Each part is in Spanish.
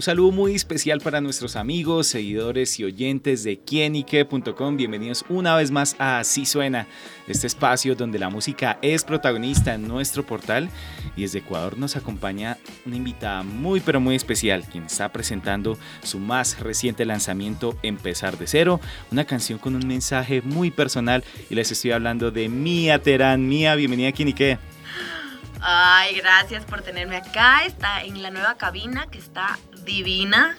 Un saludo muy especial para nuestros amigos, seguidores y oyentes de quienique.com. Bienvenidos una vez más a Así Suena, este espacio donde la música es protagonista en nuestro portal. Y desde Ecuador nos acompaña una invitada muy pero muy especial, quien está presentando su más reciente lanzamiento, Empezar de Cero, una canción con un mensaje muy personal. Y les estoy hablando de Mía Terán. Mía, bienvenida a Quienique. Ay, gracias por tenerme acá. Está en la nueva cabina que está divina.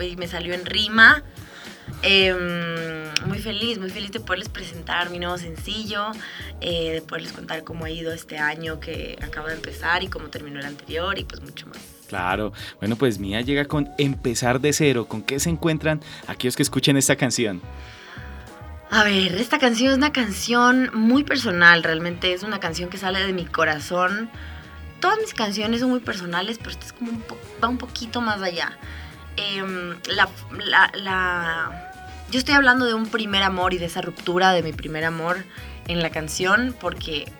Y me salió en rima. Em, muy feliz, muy feliz de poderles presentar mi nuevo sencillo, eh, de poderles contar cómo ha ido este año que acaba de empezar y cómo terminó el anterior y pues mucho más. Claro, bueno pues Mía llega con Empezar de cero, ¿con qué se encuentran aquellos que escuchen esta canción? A ver, esta canción es una canción muy personal, realmente es una canción que sale de mi corazón todas mis canciones son muy personales, pero esta es como un va un poquito más allá. Em, la, yo estoy hablando de un primer amor y de esa ruptura de mi primer amor en la canción porque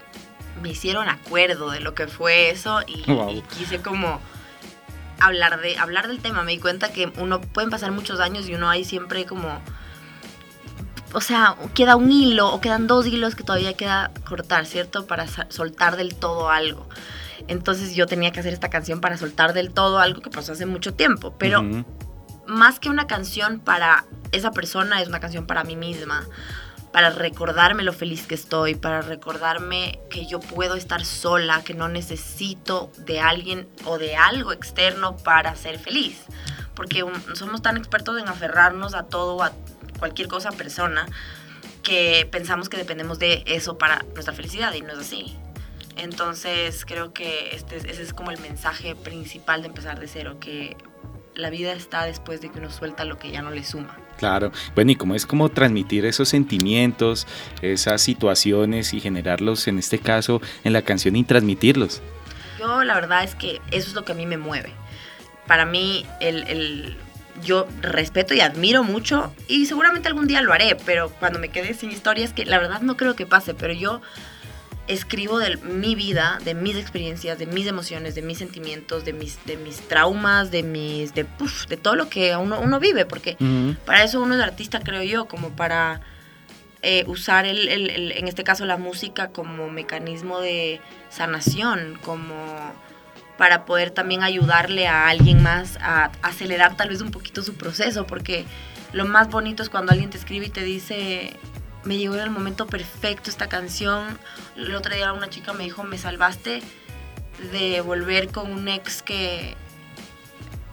me hicieron acuerdo de lo que fue eso y, quise como hablar, de, hablar del tema. Me di cuenta que uno pueden pasar muchos años y uno hay siempre como o sea, queda un hilo o quedan dos hilos que todavía queda cortar, ¿cierto? Para soltar del todo algo. Entonces yo tenía que hacer esta canción para soltar del todo algo que pasó hace mucho tiempo. Pero más que una canción para esa persona, es una canción para mí misma. Para recordarme lo feliz que estoy, para recordarme que yo puedo estar sola, que no necesito de alguien o de algo externo para ser feliz. Porque somos tan expertos en aferrarnos a todo, a cualquier cosa, persona, que pensamos que dependemos de eso para nuestra felicidad y no es así. Entonces creo que este, ese es como el mensaje principal de empezar de cero, que la vida está después de que uno suelta lo que ya no le suma. Claro, bueno, y cómo es como transmitir esos sentimientos, esas situaciones y generarlos, en este caso, en la canción y transmitirlos. Yo la verdad es que eso es lo que a mí me mueve. Para mí, el, el, yo respeto y admiro mucho y seguramente algún día lo haré, pero cuando me quede sin historias, que la verdad no creo que pase, pero yo escribo de mi vida, de mis experiencias, de mis emociones, de mis sentimientos, de mis, de mis traumas, de mis, de, de todo lo que uno, uno vive, porque para eso uno es artista, creo yo, como para eh, usar el, el, en este caso la música como mecanismo de sanación, como para poder también ayudarle a alguien más a acelerar tal vez un poquito su proceso, porque lo más bonito es cuando alguien te escribe y te dice, me llegó en el momento perfecto esta canción. El otro día una chica me dijo, me salvaste de volver con un ex que,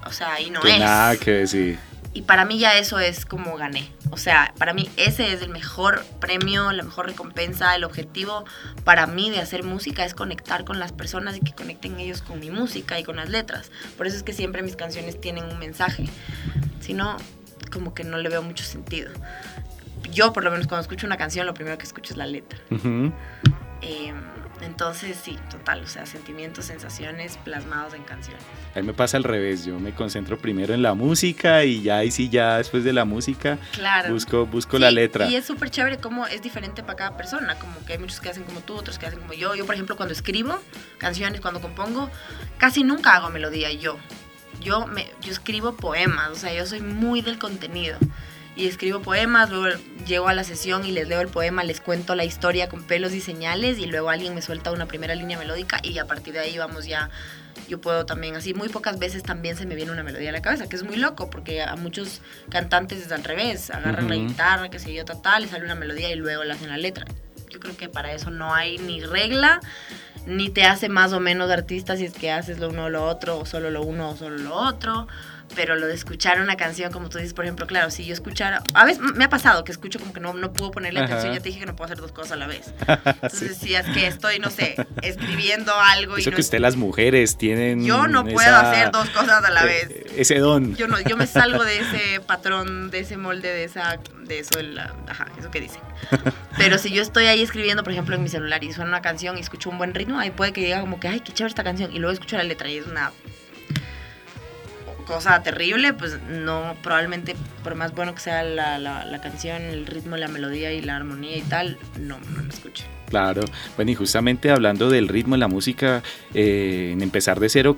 o sea, ahí no es. Nada que decir. Y para mí ya eso es como gané. O sea, para mí ese es el mejor premio, la mejor recompensa, el objetivo para mí de hacer música es conectar con las personas y que conecten ellos con mi música y con las letras. Por eso es que siempre mis canciones tienen un mensaje. Si no, como que no le veo mucho sentido yo por lo menos cuando escucho una canción lo primero que escucho es la letra. Em, entonces sí, total, o sea, sentimientos, sensaciones plasmados en canciones. A mí me pasa al revés, yo me concentro primero en la música y ya y sí, ya después de la música busco, busco la letra. Y es súper chévere cómo es diferente para cada persona, como que hay muchos que hacen como tú, otros que hacen como yo. Yo, por ejemplo, cuando escribo canciones, cuando compongo, casi nunca hago melodía yo. Yo, me, yo escribo poemas, o sea, yo soy muy del contenido y escribo poemas, luego llego a la sesión y les leo el poema, les cuento la historia con pelos y señales y luego alguien me suelta una primera línea melódica y a partir de ahí vamos ya, yo puedo también, así muy pocas veces también se me viene una melodía a la cabeza, que es muy loco porque a muchos cantantes es al revés, agarran la guitarra, que sé yo, tal, les sale una melodía y luego le hacen la letra. Yo creo que para eso no hay ni regla, ni te hace más o menos artista si es que haces lo uno o lo otro, o solo lo uno o solo lo otro pero lo de escuchar una canción, como tú dices, por ejemplo, claro, si yo escuchara, a veces me ha pasado que escucho como que no, no puedo ponerle atención, ya te dije que no puedo hacer dos cosas a la vez. Entonces, si es que estoy, no sé, escribiendo algo. Eso y que usted las mujeres tienen. Yo no puedo hacer dos cosas a la eh, vez. Ese don. Yo no, yo me salgo de ese patrón, de ese molde, de esa, de eso, ajá, eso que dicen. Pero si yo estoy ahí escribiendo, por ejemplo, en mi celular y suena una canción y escucho un buen ritmo, ahí puede que diga como que, ay, qué chévere esta canción, y luego escucho la letra y es una cosa terrible, pues no, probablemente por más bueno que sea la, la, la canción, el ritmo, la melodía y la armonía y tal, no, no la escuche. Claro, bueno y justamente hablando del ritmo, la música, eh, en empezar de cero,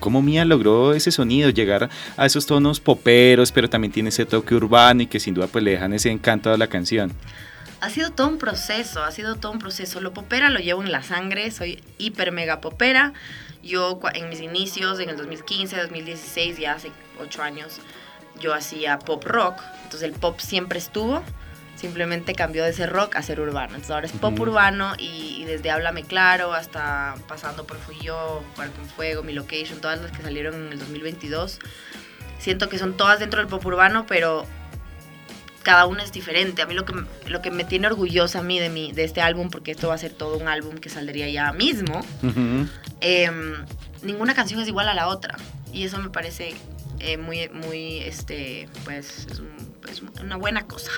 ¿cómo Mía logró ese sonido, llegar a esos tonos poperos, pero también tiene ese toque urbano y que sin duda pues le dejan ese encanto a la canción? Ha sido todo un proceso, ha sido todo un proceso. Lo popera lo llevo en la sangre, soy hiper mega popera. Yo en mis inicios, en el 2015, 2016, ya hace ocho años, yo hacía pop rock. Entonces el pop siempre estuvo, simplemente cambió de ser rock a ser urbano. Entonces ahora es pop urbano y, desde Háblame Claro hasta pasando por Fui Yo, Cuarto en Fuego, Mi Location, todas las que salieron en el 2022. Siento que son todas dentro del pop urbano, pero cada una es diferente. A mí lo que, lo que me tiene orgullosa a mí de, mi, de este álbum, porque esto va a ser todo un álbum que saldría ya mismo, em, ninguna canción es igual a la otra. Y eso me parece eh, muy, muy, este, pues, es, una buena cosa.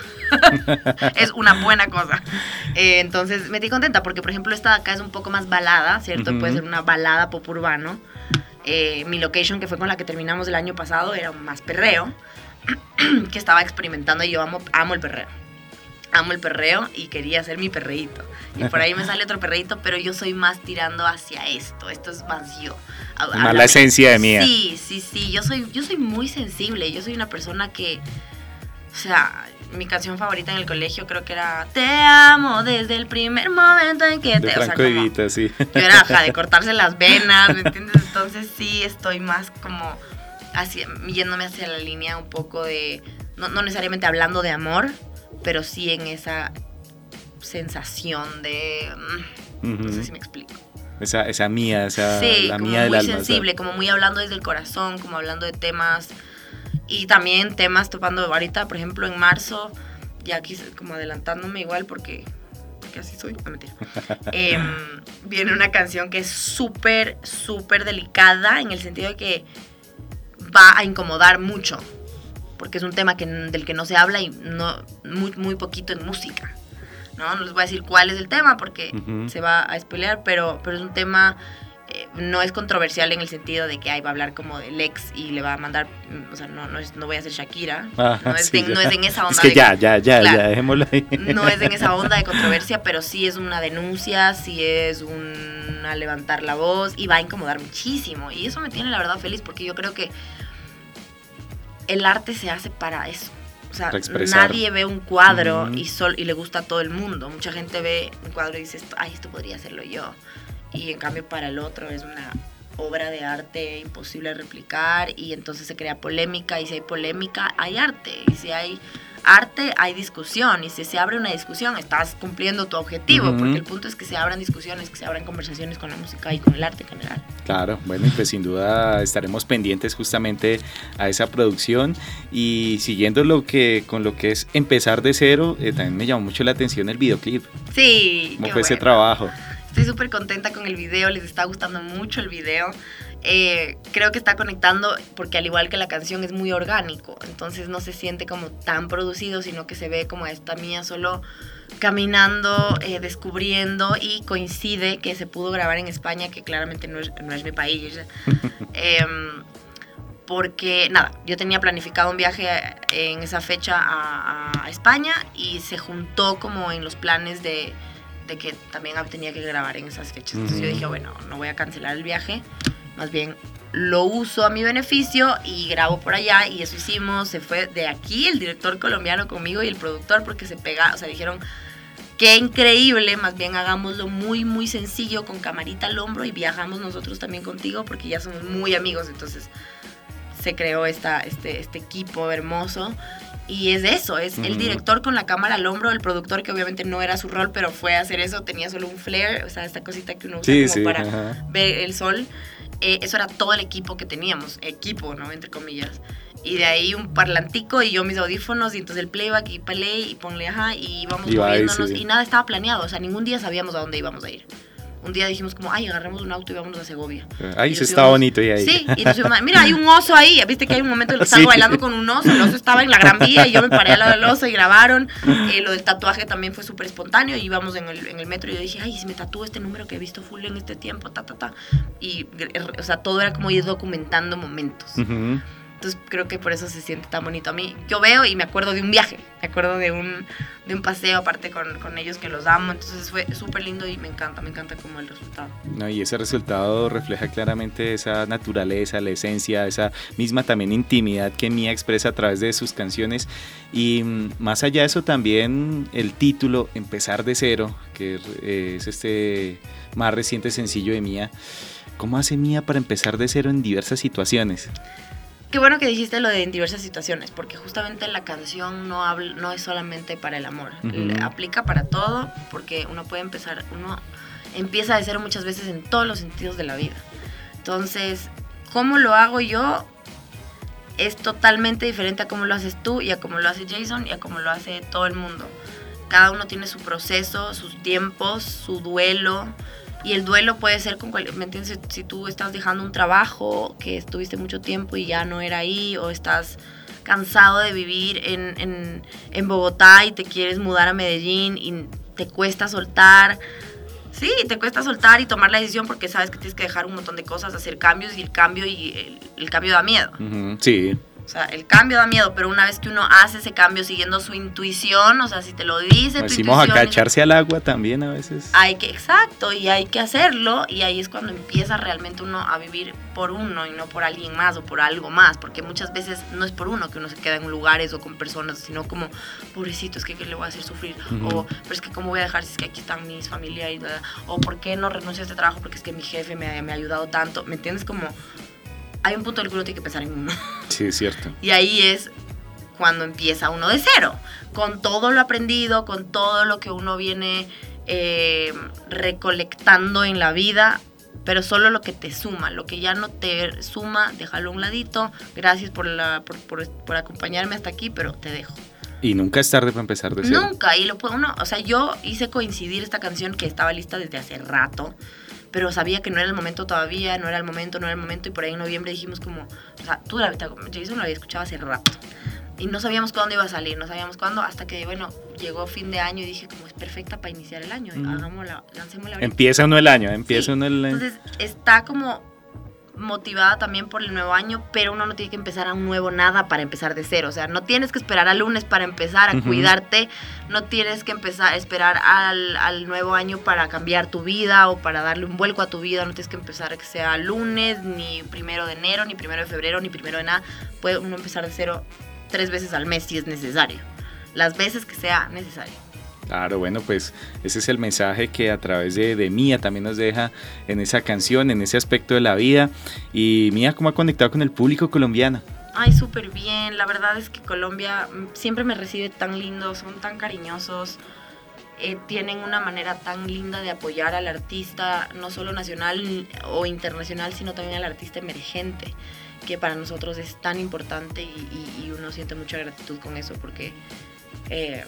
es una buena cosa. Eh, entonces, me estoy contenta porque, por ejemplo, esta de acá es un poco más balada, ¿cierto? Puede ser una balada pop urbano. Eh, mi location, que fue con la que terminamos el año pasado, era más perreo. Que estaba experimentando y yo amo, amo el perreo. Amo el perreo y quería ser mi perreíto. Y por ahí me sale otro perreíto, pero yo soy más tirando hacia esto. Esto es más yo. Más la esencia de mía. Sí, sí, sí. Yo soy, yo soy muy sensible. Yo soy una persona que. O sea, mi canción favorita en el colegio creo que era Te amo desde el primer momento en que te. o sea, como, sí. Yo era de cortarse las venas, ¿me entiendes? Entonces sí estoy más como yéndome hacia la línea un poco de, no, necesariamente hablando de amor, pero sí en esa sensación de, mm, no sé si me explico. Esa, esa mía, esa sí, la mía muy sensible, como muy hablando desde el corazón, como hablando de temas y también temas topando ahorita, por ejemplo, en marzo, ya aquí como adelantándome igual porque, porque así soy, no mentira. Em, viene una canción que es súper, súper delicada en el sentido de que va a incomodar mucho, porque es un tema que, del que no se habla y no, muy, muy poquito en música. ¿no? no les voy a decir cuál es el tema porque se va a spoilear, pero, pero es un tema eh, no es controversial en el sentido de que ahí va a hablar como del ex y le va a mandar, mm, o sea, no, no, es, no voy a ser Shakira, ah, no, es en esa onda. Es que ya, ya, ya, ya, dejémoslo ahí. No es en esa onda de controversia, pero sí es una denuncia, sí es un a levantar la voz y va a incomodar muchísimo. Y eso me tiene la verdad feliz porque yo creo que el arte se hace para eso. O sea, nadie ve un cuadro y, sol, y le gusta a todo el mundo. Mucha gente ve un cuadro y dice, ay, esto podría hacerlo yo. Y en cambio para el otro es una obra de arte imposible de replicar y entonces se crea polémica y si hay polémica hay arte y si hay arte hay discusión y si se abre una discusión estás cumpliendo tu objetivo, porque el punto es que se abran discusiones, que se abran conversaciones con la música y con el arte en general. Claro, bueno, pues sin duda estaremos pendientes justamente a esa producción y siguiendo lo que con lo que es empezar de cero, eh, también me llamó mucho la atención el videoclip. Sí. ¿Cómo fue ese trabajo? Estoy súper contenta con el video, les está gustando mucho el video. Eh, creo que está conectando porque al igual que la canción es muy orgánico, entonces no se siente como tan producido, sino que se ve como esta mía solo caminando, eh, descubriendo y coincide que se pudo grabar en España, que claramente no es, no es mi país. Em, porque nada, yo tenía planificado un viaje en esa fecha a, a España y se juntó como en los planes de, de, que también tenía que grabar en esas fechas. Entonces yo dije, bueno, no voy a cancelar el viaje más bien lo uso a mi beneficio y grabo por allá y eso hicimos, se fue de aquí el director colombiano conmigo y el productor porque se pega, o sea, dijeron, qué increíble, más bien hagámoslo muy, muy sencillo con camarita al hombro y viajamos nosotros también contigo porque ya somos muy amigos, entonces se creó esta, este, este equipo hermoso y es eso, es el director con la cámara al hombro, el productor que obviamente no era su rol, pero fue a hacer eso, tenía solo un flare, o sea, esta cosita que uno usa como para ver el sol. Eh, eso era todo el equipo que teníamos, equipo, ¿no? Entre comillas. Y de ahí un parlantico y yo mis audífonos y entonces el playback y play y ponle ajá y íbamos moviéndonos y nada estaba planeado, o sea, ningún día sabíamos a dónde íbamos a ir un día dijimos como, ay, agarremos un auto y vámonos a Segovia. Ahí se está bonito y ahí. Sí, y entonces, mira, hay un oso ahí. Viste que hay un momento en que estaba bailando con un oso, el oso estaba en la gran vía y yo me paré al lado del oso y grabaron. Eh, lo del tatuaje también fue súper espontáneo y íbamos en el, en el metro y yo dije, ay, si me tatúo este número que he visto full en este tiempo, ta, ta, ta. Y, o sea, todo era como ir documentando momentos. Entonces creo que por eso se siente tan bonito a mí. Yo veo y me acuerdo de un viaje, me acuerdo de un, de un paseo aparte con, con ellos que los amo. Entonces fue súper lindo y me encanta, me encanta como el resultado. No, y ese resultado refleja claramente esa naturaleza, la esencia, esa misma también intimidad que Mía expresa a través de sus canciones. Y más allá de eso también el título, Empezar de cero, que es este más reciente sencillo de Mía. ¿Cómo hace Mía para empezar de cero en diversas situaciones? Qué bueno que dijiste lo de en diversas situaciones, porque justamente la canción no, habla, no es solamente para el amor, Ujú. aplica para todo, porque uno puede empezar, uno empieza de cero muchas veces en todos los sentidos de la vida. Entonces, ¿cómo lo hago yo? Es totalmente diferente a cómo lo haces tú y a cómo lo hace Jason y a cómo lo hace todo el mundo. Cada uno tiene su proceso, sus tiempos, su duelo. Y el duelo puede ser con cual, ¿me entiendes? Si tú estás dejando un trabajo que estuviste mucho tiempo y ya no era ahí, o estás cansado de vivir en, en, en Bogotá y te quieres mudar a Medellín y te cuesta soltar. Sí, te cuesta soltar y tomar la decisión porque sabes que tienes que dejar un montón de cosas, hacer cambios y el cambio y el, cambio da miedo. Sí, O sea, el cambio da miedo, pero una vez que uno hace ese cambio siguiendo su intuición, o sea, si te lo dice tu decimos intuición, acá echarse al agua también a veces. hay que, exacto, y hay que hacerlo, y ahí es cuando empieza realmente uno a vivir por uno y no por alguien más o por algo más, porque muchas veces no es por uno que uno se queda en lugares o con personas, sino como, pobrecito, es que ¿qué le voy a hacer sufrir, o, pero es que ¿cómo voy a dejar si es que aquí están mis familia y o ¿por qué no renuncio a este trabajo? Porque es que mi jefe me, me ha ayudado tanto, ¿me entiendes? Como, hay un punto en el que uno tiene que pensar en uno. Sí, es cierto. Y ahí es cuando empieza uno de cero, con todo lo aprendido, con todo lo que uno viene eh, recolectando en la vida, pero solo lo que te suma, lo que ya no te suma, déjalo a un ladito. Gracias por, la, por, por- por acompañarme hasta aquí, pero te dejo. Y nunca es tarde para empezar de cero. Nunca, y lo puede uno, o sea, yo hice coincidir esta canción que estaba lista desde hace rato, pero sabía que no era el momento todavía, no era el momento, no era el momento, y por ahí en noviembre dijimos como, o sea, tú la Jason la había escuchado hace rato, y no sabíamos cuándo iba a salir, no sabíamos cuándo, hasta que, bueno, llegó fin de año y dije como es perfecta para iniciar el año, Ujú. hagámosla, lancémosla ahorita. Empieza uno el año, empieza Sí. uno el Entonces está como motivada también por el nuevo año, pero uno no tiene que empezar a un nuevo nada para empezar de cero. O sea, no tienes que esperar al lunes para empezar a cuidarte, no tienes que empezar a esperar al, al nuevo año para cambiar tu vida o para darle un vuelco a tu vida, no tienes que empezar que sea lunes, ni primero de enero, ni primero de febrero, ni primero de nada. Puede uno empezar de cero tres veces al mes si es necesario. Las veces que sea necesario. Claro, bueno, pues ese es el mensaje que a través de, de Mía también nos deja en esa canción, en ese aspecto de la vida. Y Mía, ¿cómo ha conectado con el público colombiano? Ay, súper bien. La verdad es que Colombia mm, siempre me recibe tan lindo, son tan cariñosos. eh, tienen una manera tan linda de apoyar al artista, no solo nacional o internacional, sino también al artista emergente, que para nosotros es tan importante y, uno siente mucha gratitud con eso porque, eh,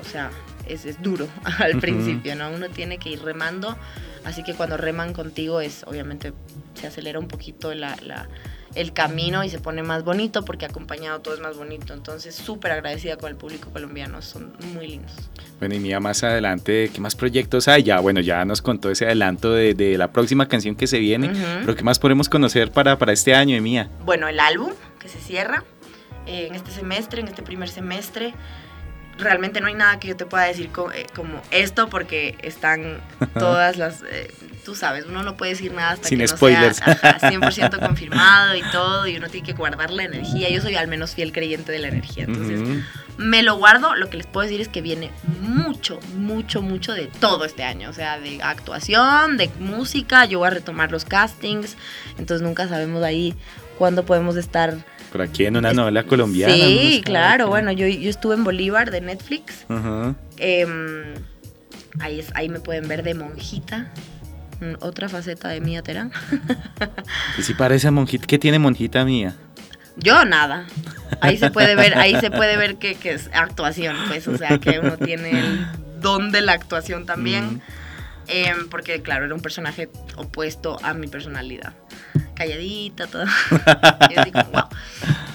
o sea, es, es duro al Ujú. principio, ¿no? Uno tiene que ir remando, así que cuando reman contigo es, obviamente, se acelera un poquito la, la- el camino y se pone más bonito porque acompañado todo es más bonito. Entonces, súper agradecida con el público colombiano, son muy lindos. Bueno, y Mía, más adelante, ¿qué más proyectos hay? Ya, bueno, ya nos contó ese adelanto de, de la próxima canción que se viene. Ujú. Pero ¿qué más podemos conocer para, para este año Mía? Bueno, el álbum que se cierra eh, en este semestre, en este primer semestre. Realmente no hay nada que yo te pueda decir eh, como esto porque están todas las... eh, tú sabes, uno no puede decir nada hasta Sin que no spoilers. sea ajá, 100% confirmado y todo y uno tiene que guardar la energía. Yo soy al menos fiel creyente de la energía. Entonces, me lo guardo. Lo que les puedo decir es que viene mucho, mucho, mucho de todo este año. O sea, de actuación, de música. Yo voy a retomar los castings. Entonces nunca sabemos ahí cuándo podemos estar. Por aquí en una novela colombiana. Sí, claro. Bueno, yo, yo estuve en Bolívar de Netflix. Ujú. Em, ahí, es, ahí me pueden ver de monjita. Otra faceta de Mía Terán. Y si parece monjita, ¿qué tiene monjita Mía? Yo nada. Ahí se puede ver, ahí se puede ver que, que es actuación, pues, o sea, que uno tiene el don de la actuación también. Mm. Em, porque, claro, era un personaje opuesto a mi personalidad. Calladita, todo. Yo como, wow.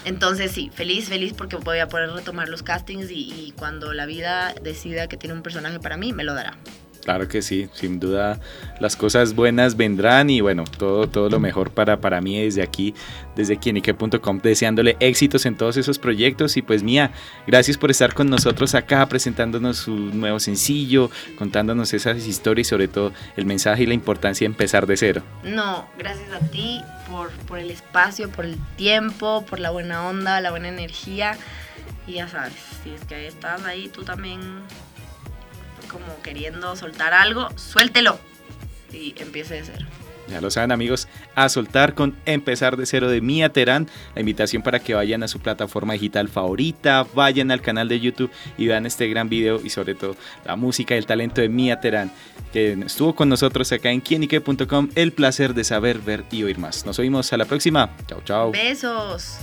Entonces, sí, feliz, feliz porque voy a poder retomar los castings y, y cuando la vida decida que tiene un personaje para mí, me lo dará. Claro que sí, sin duda las cosas buenas vendrán y bueno, todo, todo lo mejor para, para mí desde aquí, desde quienique.com, deseándole éxitos en todos esos proyectos y pues mía, gracias por estar con nosotros acá presentándonos su nuevo sencillo, contándonos esas historias y sobre todo el mensaje y la importancia de empezar de cero. No, gracias a ti por, por el espacio, por el tiempo, por la buena onda, la buena energía y ya sabes, si es que estás ahí tú también como queriendo soltar algo, suéltelo y empiece de cero. Ya lo saben amigos, a soltar con Empezar de Cero de Mía Terán. La invitación para que vayan a su plataforma digital favorita, vayan al canal de YouTube y vean este gran video y sobre todo la música y el talento de Mía Terán, que estuvo con nosotros acá en quienique.com. El placer de saber, ver y oír más. Nos oímos a la próxima. Chao, chao. Besos.